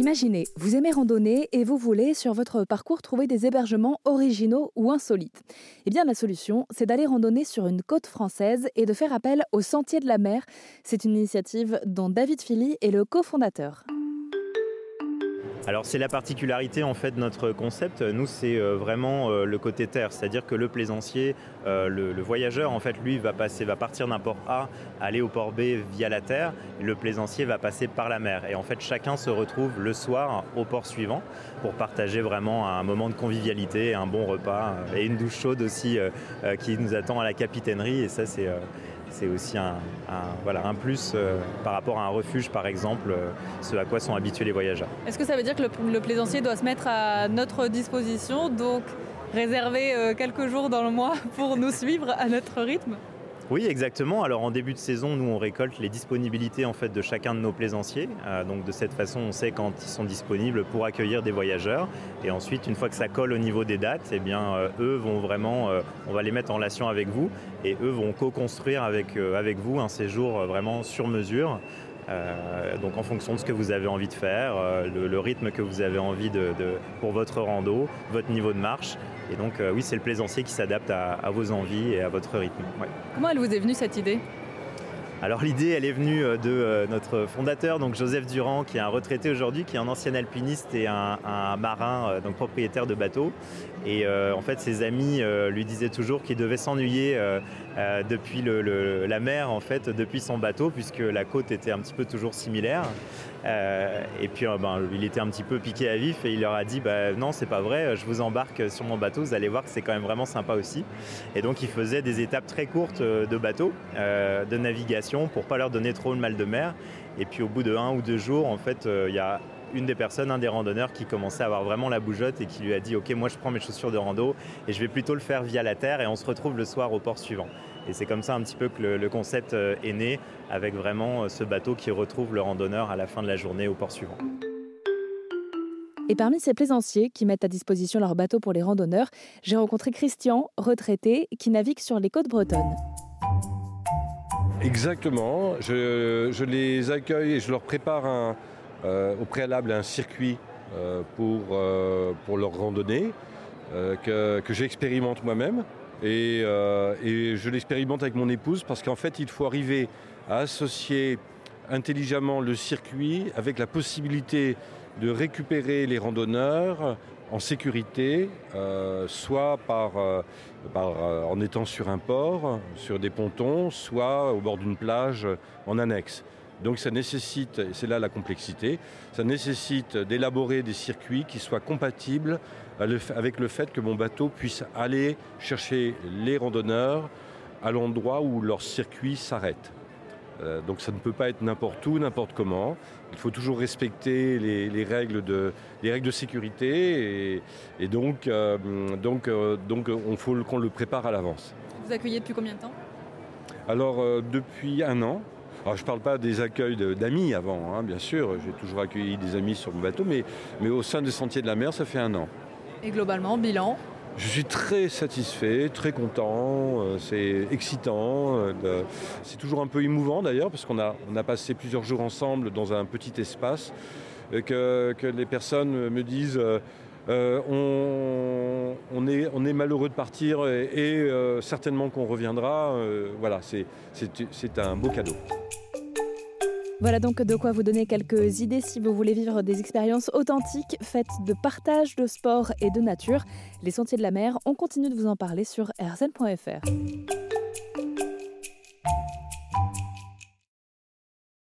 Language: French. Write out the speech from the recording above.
Imaginez, vous aimez randonner et vous voulez sur votre parcours trouver des hébergements originaux ou insolites. Eh bien la solution, c'est d'aller randonner sur une côte française et de faire appel au Sentier de la Mer. C'est une initiative dont David Philly est le cofondateur. Alors c'est la particularité en fait de notre concept. Nous c'est euh, vraiment euh, le côté terre, c'est-à-dire que le plaisancier, euh, le, voyageur en fait lui va passer, va partir d'un port A, aller au port B via la terre. le plaisancier va passer par la mer. Et en fait chacun se retrouve le soir au port suivant pour partager vraiment un moment de convivialité, un bon repas et une douche chaude aussi qui nous attend à la capitainerie. Et ça c'est c'est aussi un, voilà, plus euh, par rapport à un refuge, par exemple, euh, ce à quoi sont habitués les voyageurs. Est-ce que ça veut dire que le, plaisancier doit se mettre à notre disposition, donc réserver euh, quelques jours dans le mois pour nous suivre à notre rythme? Oui, exactement. Alors en début de saison, nous on récolte les disponibilités en fait de chacun de nos plaisanciers. Euh, donc de cette façon, on sait quand ils sont disponibles pour accueillir des voyageurs. Et ensuite, une fois que ça colle au niveau des dates, eh bien euh, eux vont vraiment, euh, on va les mettre en relation avec vous et eux vont co-construire avec avec vous un séjour vraiment sur mesure. Donc en fonction de ce que vous avez envie de faire, le, rythme que vous avez envie pour votre rando, votre niveau de marche, et donc euh, oui, c'est le plaisancier qui s'adapte à, vos envies et à votre rythme. Comment elle vous est venue cette idée? Alors l'idée, elle est venue euh, de euh, notre fondateur, donc Joseph Durand, qui est un retraité aujourd'hui, qui est un ancien alpiniste et un, marin, donc propriétaire de bateau. Et en fait, ses amis lui disaient toujours qu'il devait s'ennuyer depuis la mer, en fait, depuis son bateau, puisque la côte était un petit peu toujours similaire. Euh, et puis euh, ben, il était un petit peu piqué à vif et il leur a dit bah, non c'est pas vrai, je vous embarque sur mon bateau, vous allez voir que c'est quand même vraiment sympa aussi. Et donc il faisait des étapes très courtes euh, de bateau, de navigation pour pas leur donner trop le mal de mer. Et puis au bout de un ou deux jours en fait il y a une des personnes, un des randonneurs qui commençait à avoir vraiment la bougeotte et qui lui a dit ok moi je prends mes chaussures de rando et je vais plutôt le faire via la terre et on se retrouve le soir au port suivant. Et c'est comme ça un petit peu que le, concept euh, est né, avec vraiment euh, ce bateau qui retrouve le randonneur à la fin de la journée au port suivant. Et parmi ces plaisanciers qui mettent à disposition leur bateau pour les randonneurs, j'ai rencontré Christian, retraité, qui navigue sur les côtes bretonnes. Exactement. Je, les accueille et je leur prépare euh, au préalable un circuit pour, pour leur randonnée que j'expérimente moi-même. Euh, et, je l'expérimente avec mon épouse parce qu'en fait, il faut arriver à associer intelligemment le circuit avec la possibilité de récupérer les randonneurs en sécurité, euh, soit par, euh, en étant sur un port, sur des pontons, soit au bord d'une plage en annexe. Donc ça nécessite, et c'est là la complexité, ça nécessite d'élaborer des circuits qui soient compatibles avec le fait que mon bateau puisse aller chercher les randonneurs à l'endroit où leur circuit s'arrête. Euh, donc ça ne peut pas être n'importe où, n'importe comment. Il faut toujours respecter les, règles, de, les règles de sécurité et, donc, euh, donc, euh, donc on faut qu'on le prépare à l'avance. Vous accueillez depuis combien de temps? Alors depuis un an. Alors je ne parle pas des accueils d'amis avant, hein, bien sûr, j'ai toujours accueilli des amis sur mon bateau, mais, mais au sein des Sentiers de la Mer, ça fait un an. Et globalement, bilan? Je suis très satisfait, très content, euh, c'est excitant, euh, c'est toujours un peu émouvant d'ailleurs parce qu'on a, on a passé plusieurs jours ensemble dans un petit espace, que, que les personnes me disent euh, on, est, malheureux de partir et, certainement qu'on reviendra. voilà, c'est un beau cadeau. Voilà donc de quoi vous donner quelques idées si vous voulez vivre des expériences authentiques faites de partage de sport et de nature. Les sentiers de la mer, on continue de vous en parler sur rzn.fr.